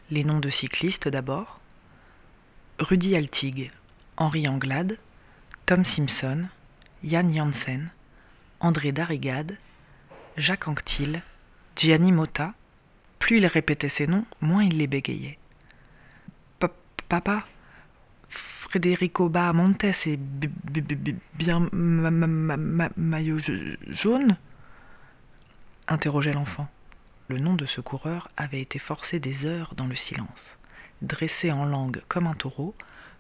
Les noms de cyclistes d'abord. Rudy Altig, Henri Anglade, Tom Simpson, Yann Janssen, André Darrigade, Jacques Anquetil, Gianni Motta. Plus il répétait ces noms, moins il les bégayait. Papa, Federico Bahamontes est bien maillot jaune interrogeait l'enfant. Le nom de ce coureur avait été forcé des heures dans le silence, dressé en langue comme un taureau,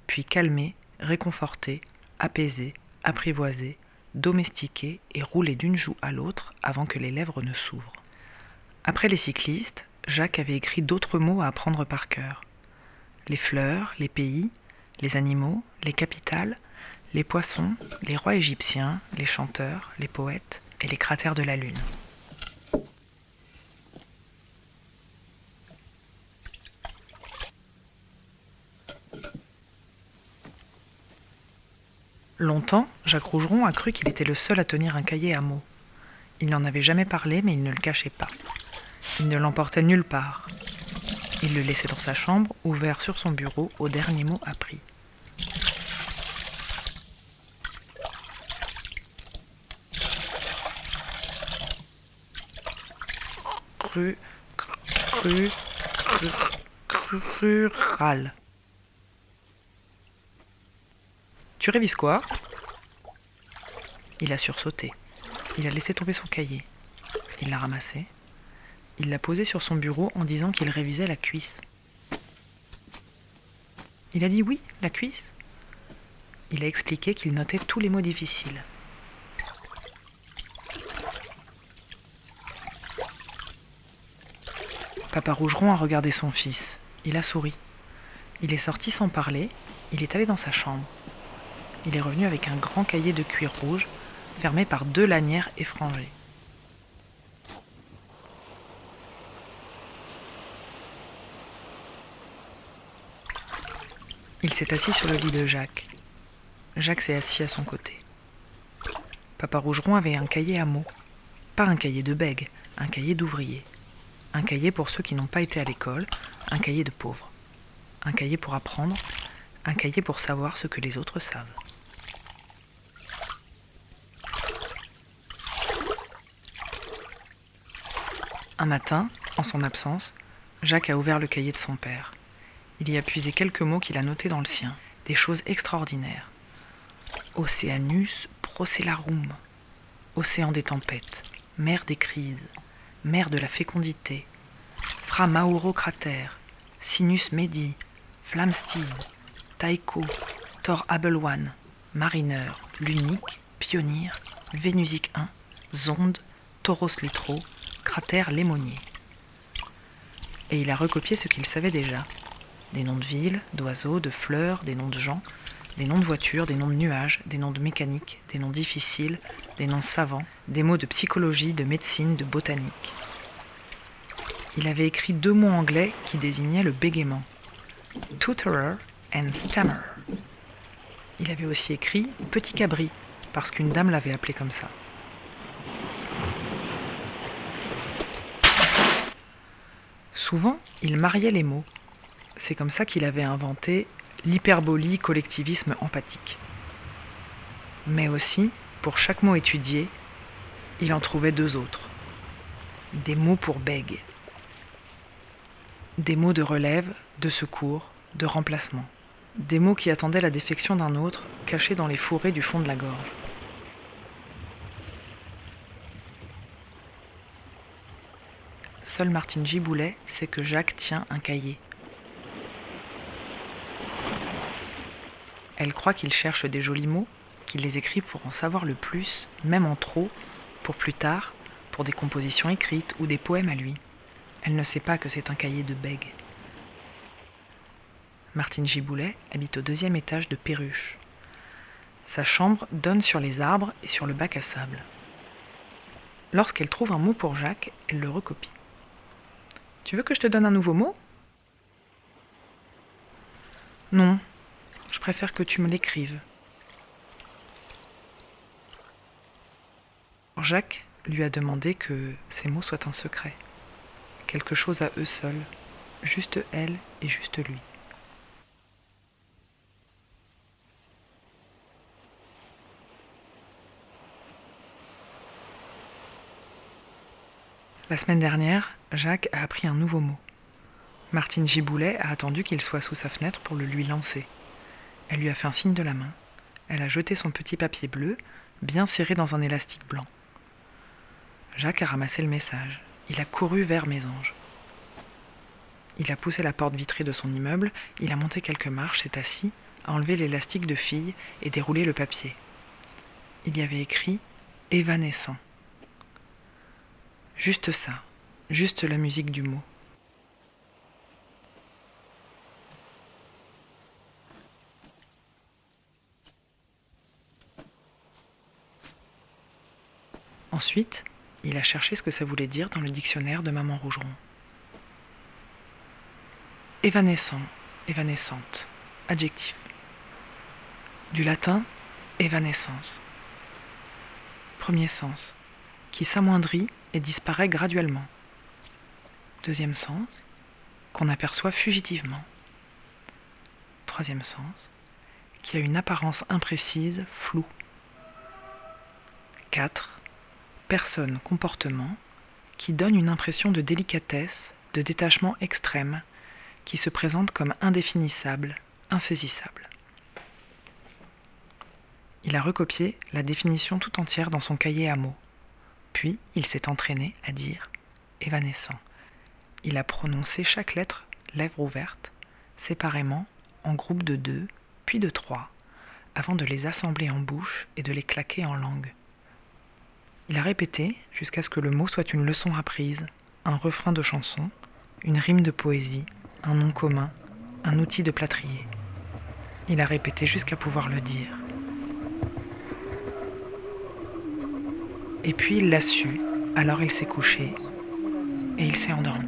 puis calmé, réconforté, apaisé, apprivoisé, domestiqué et roulé d'une joue à l'autre avant que les lèvres ne s'ouvrent. Après les cyclistes, Jacques avait écrit d'autres mots à apprendre par cœur. Les fleurs, les pays, les animaux, les capitales, les poissons, les rois égyptiens, les chanteurs, les poètes et les cratères de la Lune. Longtemps, Jacques Rougeron a cru qu'il était le seul à tenir un cahier à mots. Il n'en avait jamais parlé, mais il ne le cachait pas. Il ne l'emportait nulle part. Il le laissait dans sa chambre, ouvert sur son bureau au dernier mot appris. Rural. Tu révises quoi? Il a sursauté. Il a laissé tomber son cahier. Il l'a ramassé. Il l'a posé sur son bureau en disant qu'il révisait la cuisse. Il a dit oui, la cuisse? Il a expliqué qu'il notait tous les mots difficiles. Papa Rougeron a regardé son fils. Il a souri. Il est sorti sans parler. Il est allé dans sa chambre. Il est revenu avec un grand cahier de cuir rouge, fermé par deux lanières effrangées. Il s'est assis sur le lit de Jacques. Jacques s'est assis à son côté. Papa Rougeron avait un cahier à mots. Pas un cahier de bègue, un cahier d'ouvrier. Un cahier pour ceux qui n'ont pas été à l'école, un cahier de pauvres. Un cahier pour apprendre, un cahier pour savoir ce que les autres savent. Un matin, en son absence, Jacques a ouvert le cahier de son père il y a puisé quelques mots qu'il a notés dans le sien, des choses extraordinaires. Oceanus procellarum, océan des tempêtes, mer des crises, mer de la fécondité, Fra Mauro crater, Sinus Medi, Flamsteed, Taiko, Thor Abelwan, Marineur, L'Unique, Pionnier, Vénusique 1, Zonde, Tauros Litro, Cratère Lémonier. Et il a recopié ce qu'il savait déjà, des noms de villes, d'oiseaux, de fleurs, des noms de gens, des noms de voitures, des noms de nuages, des noms de mécanique, des noms difficiles, des noms savants, des mots de psychologie, de médecine, de botanique. Il avait écrit deux mots anglais qui désignaient le bégaiement. Tutorer and stammer. Il avait aussi écrit petit cabri, parce qu'une dame l'avait appelé comme ça. Souvent, il mariait les mots, c'est comme ça qu'il avait inventé l'hyperbolie collectivisme empathique. Mais aussi, pour chaque mot étudié, il en trouvait deux autres. Des mots pour bègue. Des mots de relève, de secours, de remplacement. Des mots qui attendaient la défection d'un autre, cachés dans les fourrés du fond de la gorge. Seule Martine Giboulet sait que Jacques tient un cahier Elle croit qu'il cherche des jolis mots, qu'il les écrit pour en savoir le plus, même en trop, pour plus tard, pour des compositions écrites ou des poèmes à lui. Elle ne sait pas que c'est un cahier de bègue. Martine Giboulet habite au deuxième étage de Perruche. Sa chambre donne sur les arbres et sur le bac à sable. Lorsqu'elle trouve un mot pour Jacques, elle le recopie. Tu veux que je te donne un nouveau mot? Non, je préfère que tu me l'écrives. Jacques lui a demandé que ces mots soient un secret, quelque chose à eux seuls, juste elle et juste lui. La semaine dernière, Jacques a appris un nouveau mot. Martine Giboulet a attendu qu'il soit sous sa fenêtre pour le lui lancer. Elle lui a fait un signe de la main. Elle a jeté son petit papier bleu, bien serré dans un élastique blanc. Jacques a ramassé le message. Il a couru vers Mésange. Il a poussé la porte vitrée de son immeuble, il a monté quelques marches, s'est assis, a enlevé l'élastique de fille et déroulé le papier. Il y avait écrit Évanescent. Juste ça, juste la musique du mot. Ensuite, il a cherché ce que ça voulait dire dans le dictionnaire de Maman Rougeron. Évanescent, évanescente, adjectif. Du latin, évanescence. Premier sens, qui s'amoindrit et disparaît graduellement. Deuxième sens, qu'on aperçoit fugitivement. Troisième sens, qui a une apparence imprécise, floue. 4 personne, comportement, qui donne une impression de délicatesse, de détachement extrême, qui se présente comme indéfinissable, insaisissable. Il a recopié la définition tout entière dans son cahier à mots. Puis il s'est entraîné à dire évanescent. Il a prononcé chaque lettre, lèvres ouvertes, séparément, en groupe de deux, puis de trois, avant de les assembler en bouche et de les claquer en langue. Il a répété jusqu'à ce que le mot soit une leçon apprise, un refrain de chanson, une rime de poésie, un nom commun, un outil de plâtrier. Il a répété jusqu'à pouvoir le dire. Et puis il l'a su, alors il s'est couché et il s'est endormi.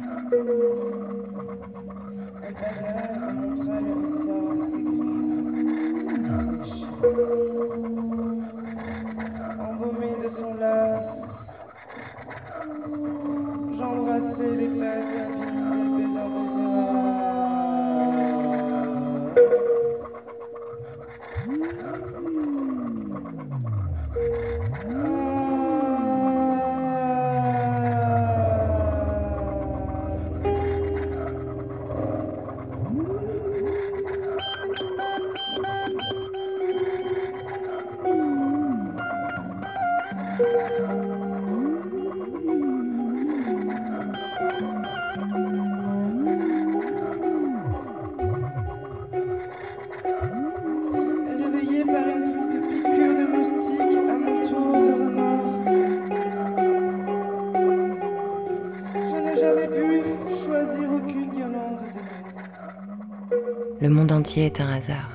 Le monde entier est un hasard.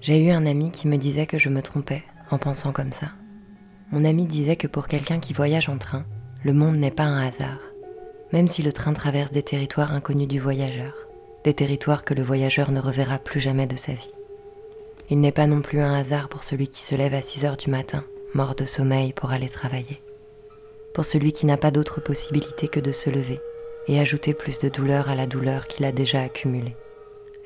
J'ai eu un ami qui me disait que je me trompais en pensant comme ça. Mon ami disait que pour quelqu'un qui voyage en train, le monde n'est pas un hasard, même si le train traverse des territoires inconnus du voyageur, des territoires que le voyageur ne reverra plus jamais de sa vie. Il n'est pas non plus un hasard pour celui qui se lève à 6 heures du matin, mort de sommeil pour aller travailler. Pour celui qui n'a pas d'autre possibilité que de se lever et ajouter plus de douleur à la douleur qu'il a déjà accumulée.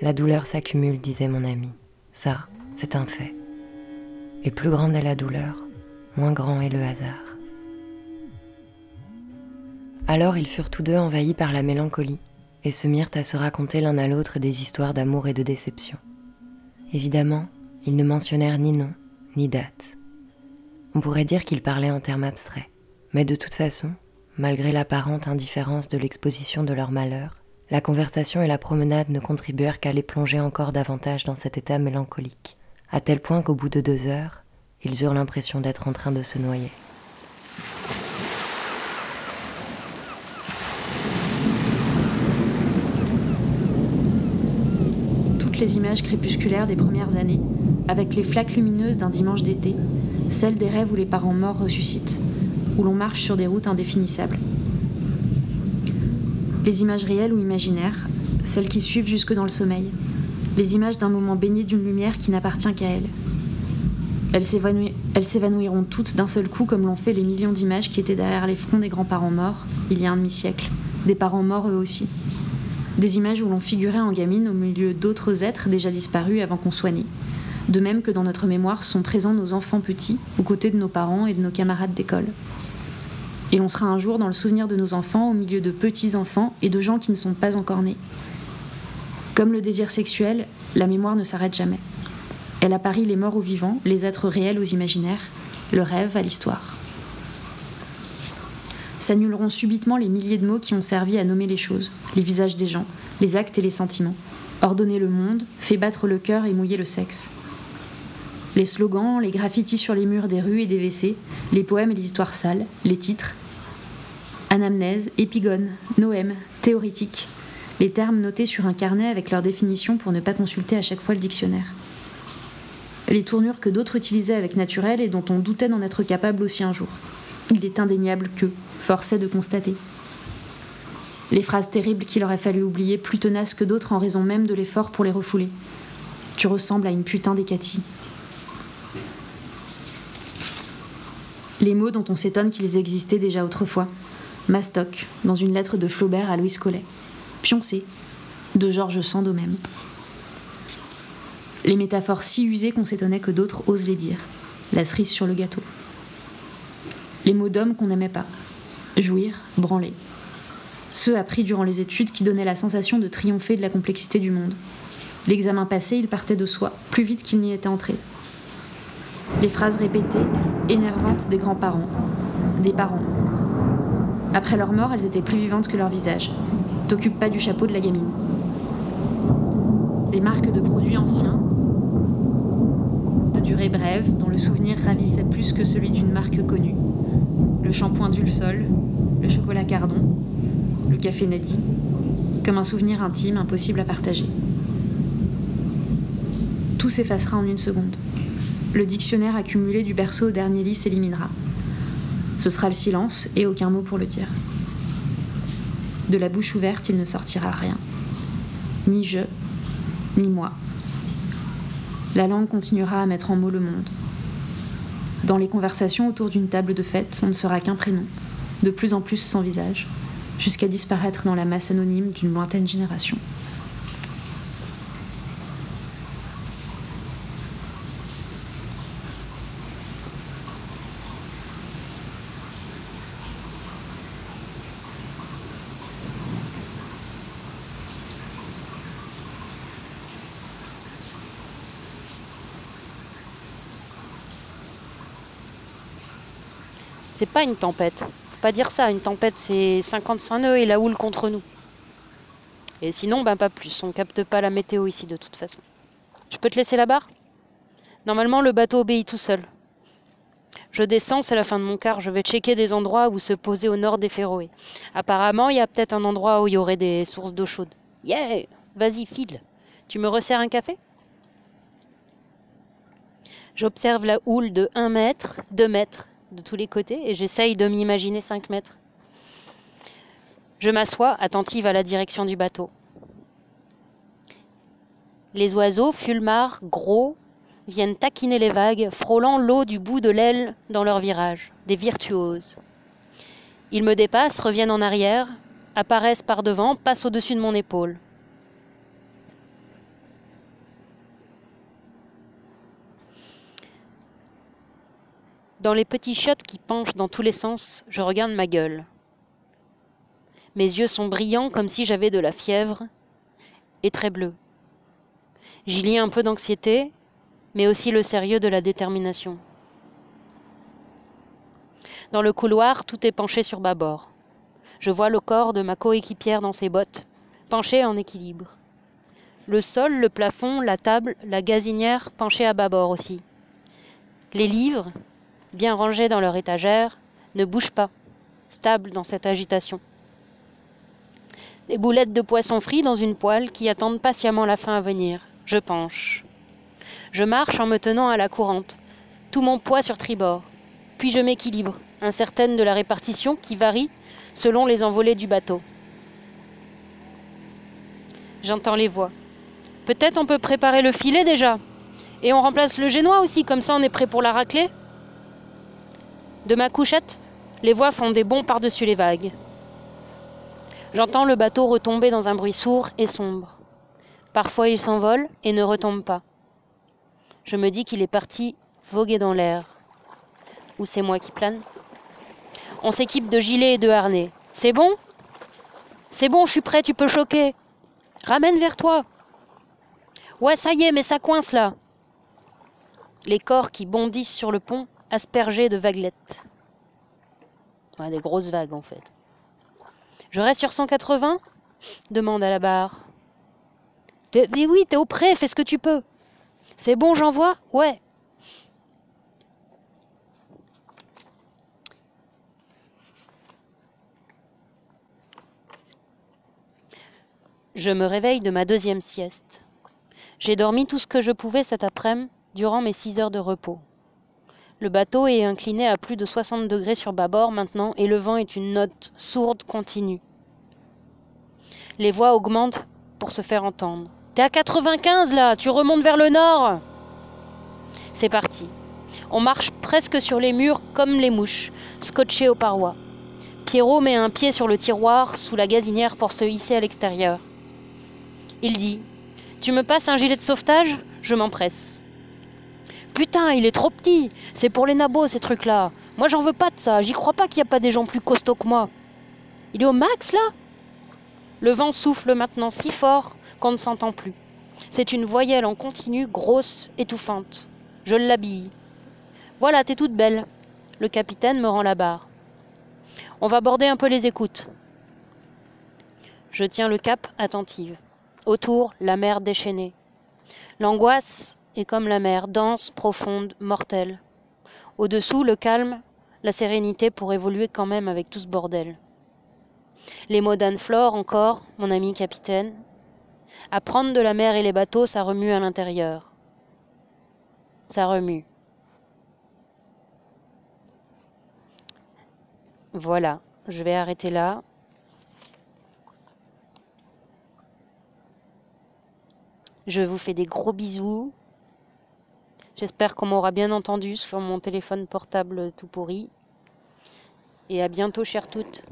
La douleur s'accumule, disait mon ami. Ça, c'est un fait. Et plus grande est la douleur, moins grand est le hasard. Alors ils furent tous deux envahis par la mélancolie et se mirent à se raconter l'un à l'autre des histoires d'amour et de déception. Évidemment, ils ne mentionnèrent ni nom, ni date. On pourrait dire qu'ils parlaient en termes abstraits, mais de toute façon, malgré l'apparente indifférence de l'exposition de leur malheur, la conversation et la promenade ne contribuèrent qu'à les plonger encore davantage dans cet état mélancolique, à tel point qu'au bout de deux heures, ils eurent l'impression d'être en train de se noyer. Toutes les images crépusculaires des premières années, avec les flaques lumineuses d'un dimanche d'été, celles des rêves où les parents morts ressuscitent, où l'on marche sur des routes indéfinissables, les images réelles ou imaginaires, celles qui suivent jusque dans le sommeil, les images d'un moment baigné d'une lumière qui n'appartient qu'à elle. Elles s'évanouir- elles s'évanouiront toutes d'un seul coup comme l'ont fait les millions d'images qui étaient derrière les fronts des grands-parents morts, il y a un demi-siècle, des parents morts eux aussi. Des images où l'on figurait en gamine au milieu d'autres êtres déjà disparus avant qu'on soit. De même que dans notre mémoire sont présents nos enfants petits, aux côtés de nos parents et de nos camarades d'école. Et l'on sera un jour dans le souvenir de nos enfants au milieu de petits-enfants et de gens qui ne sont pas encore nés. Comme le désir sexuel, la mémoire ne s'arrête jamais. Elle apparie les morts aux vivants, les êtres réels aux imaginaires, le rêve à l'histoire. S'annuleront subitement les milliers de mots qui ont servi à nommer les choses, les visages des gens, les actes et les sentiments, ordonner le monde, fait battre le cœur et mouiller le sexe. Les slogans, les graffitis sur les murs des rues et des WC, les poèmes et les histoires sales, les titres. Anamnèse, épigone, noème, théorétique, les termes notés sur un carnet avec leur définition pour ne pas consulter à chaque fois le dictionnaire. Les tournures que d'autres utilisaient avec naturel et dont on doutait d'en être capable aussi un jour. Il est indéniable que, force est de constater. Les phrases terribles qu'il aurait fallu oublier plus tenaces que d'autres en raison même de l'effort pour les refouler. Tu ressembles à une putain d'Hécatie. Les mots dont on s'étonne qu'ils existaient déjà autrefois. Mastoc, dans une lettre de Flaubert à Louis Collet. Pioncé, de Georges Sand au même. Les métaphores si usées qu'on s'étonnait que d'autres osent les dire. La cerise sur le gâteau. Les mots d'homme qu'on n'aimait pas. Jouir, branler. Ceux appris durant les études qui donnaient la sensation de triompher de la complexité du monde. L'examen passé, il partait de soi, plus vite qu'il n'y était entré. Les phrases répétées, énervantes des grands-parents, des parents. Après leur mort, elles étaient plus vivantes que leur visage. T'occupe pas du chapeau de la gamine. Les marques de produits anciens, de durée brève, dont le souvenir ravissait plus que celui d'une marque connue. Le shampoing Dulsol, le chocolat Cardon, le café Nadi, comme un souvenir intime impossible à partager. Tout s'effacera en une seconde. Le dictionnaire accumulé du berceau au dernier lit s'éliminera. Ce sera le silence et aucun mot pour le dire. De la bouche ouverte, il ne sortira rien. Ni je, ni moi. La langue continuera à mettre en mots le monde. Dans les conversations autour d'une table de fête, on ne sera qu'un prénom, de plus en plus sans visage, jusqu'à disparaître dans la masse anonyme d'une lointaine génération. C'est pas une tempête. Faut pas dire ça. Une tempête, c'est 55 nœuds et la houle contre nous. Et sinon, ben pas plus. On capte pas la météo ici de toute façon. Je peux te laisser la barre? Normalement, le bateau obéit tout seul. Je descends, c'est la fin de mon quart. Je vais checker des endroits où se poser au nord des Féroé. Apparemment, il y a peut-être un endroit où il y aurait des sources d'eau chaude. Yeah Vas-y, file. Tu me resserres un café? J'observe la houle de 1 mètre, 2 mètres de tous les côtés et j'essaye de m'imaginer 5 mètres. Je m'assois, attentive à la direction du bateau. Les oiseaux, fulmars, gros, viennent taquiner les vagues, frôlant l'eau du bout de l'aile dans leur virage, des virtuoses. Ils me dépassent, reviennent en arrière, apparaissent par devant, passent au-dessus de mon épaule. Dans les petits shots qui penchent dans tous les sens, je regarde ma gueule. Mes yeux sont brillants comme si j'avais de la fièvre et très bleus. J'y lis un peu d'anxiété, mais aussi le sérieux de la détermination. Dans le couloir, tout est penché sur bâbord. Je vois le corps de ma coéquipière dans ses bottes, penché en équilibre. Le sol, le plafond, la table, la gazinière penchés à bâbord aussi. Les livres, bien rangés dans leur étagère, ne bougent pas, stables dans cette agitation. Des boulettes de poisson frit dans une poêle qui attendent patiemment la fin à venir. Je penche. Je marche en me tenant à la courante, tout mon poids sur tribord. Puis je m'équilibre, incertaine de la répartition qui varie selon les envolées du bateau. J'entends les voix. Peut-être on peut préparer le filet déjà. Et on remplace le génois aussi, comme ça on est prêt pour la raclée. De ma couchette, les voix font des bonds par-dessus les vagues. J'entends le bateau retomber dans un bruit sourd et sombre. Parfois il s'envole et ne retombe pas. Je me dis qu'il est parti voguer dans l'air. Ou c'est moi qui plane? On s'équipe de gilets et de harnais. C'est bon? C'est bon, je suis prêt, tu peux choquer. Ramène vers toi. Ouais, ça y est, mais ça coince là. Les corps qui bondissent sur le pont, aspergés de vaguelettes. Des grosses vagues en fait. Je reste sur 180 demande à la barre. Mais oui, t'es au pré, fais ce que tu peux. C'est bon, j'envoie? Ouais. Je me réveille de ma deuxième sieste. J'ai dormi tout ce que je pouvais cet après-midi durant mes six heures de repos. Le bateau est incliné à plus de 60 degrés sur bâbord maintenant et le vent est une note sourde continue. Les voix augmentent pour se faire entendre. T'es à 95 là, tu remontes vers le nord. C'est parti. On marche presque sur les murs comme les mouches, scotchées aux parois. Pierrot met un pied sur le tiroir sous la gazinière pour se hisser à l'extérieur. Il dit Tu me passes un gilet de sauvetage? Je m'empresse. Putain, il est trop petit C'est pour les nabos ces trucs-là Moi j'en veux pas de ça, j'y crois pas qu'il n'y a pas des gens plus costauds que moi. Il est au max là? Le vent souffle maintenant si fort qu'on ne s'entend plus. C'est une voyelle en continu, grosse, étouffante. Je l'habille. Voilà, t'es toute belle. Le capitaine me rend la barre. On va border un peu les écoutes. Je tiens le cap attentive. Autour, la mer déchaînée. L'angoisse est comme la mer, dense, profonde, mortelle. Au-dessous, le calme, la sérénité pour évoluer quand même avec tout ce bordel. Les mots d'Anne-Flore encore, mon ami capitaine. Apprendre de la mer et les bateaux, ça remue à l'intérieur. Ça remue. Voilà, je vais arrêter là. Je vous fais des gros bisous. J'espère qu'on m'aura bien entendu sur mon téléphone portable tout pourri. Et à bientôt, chères toutes.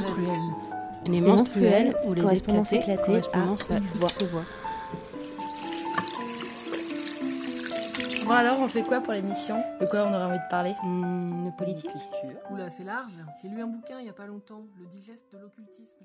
Menstruels. Les menstruels ou les correspondance éclatées, éclatée correspondance à voix. Bon alors, on fait quoi pour l'émission? De quoi on aurait envie de parler? Le politique Oula, c'est large. J'ai lu un bouquin il y a pas longtemps, Le digeste de l'occultisme,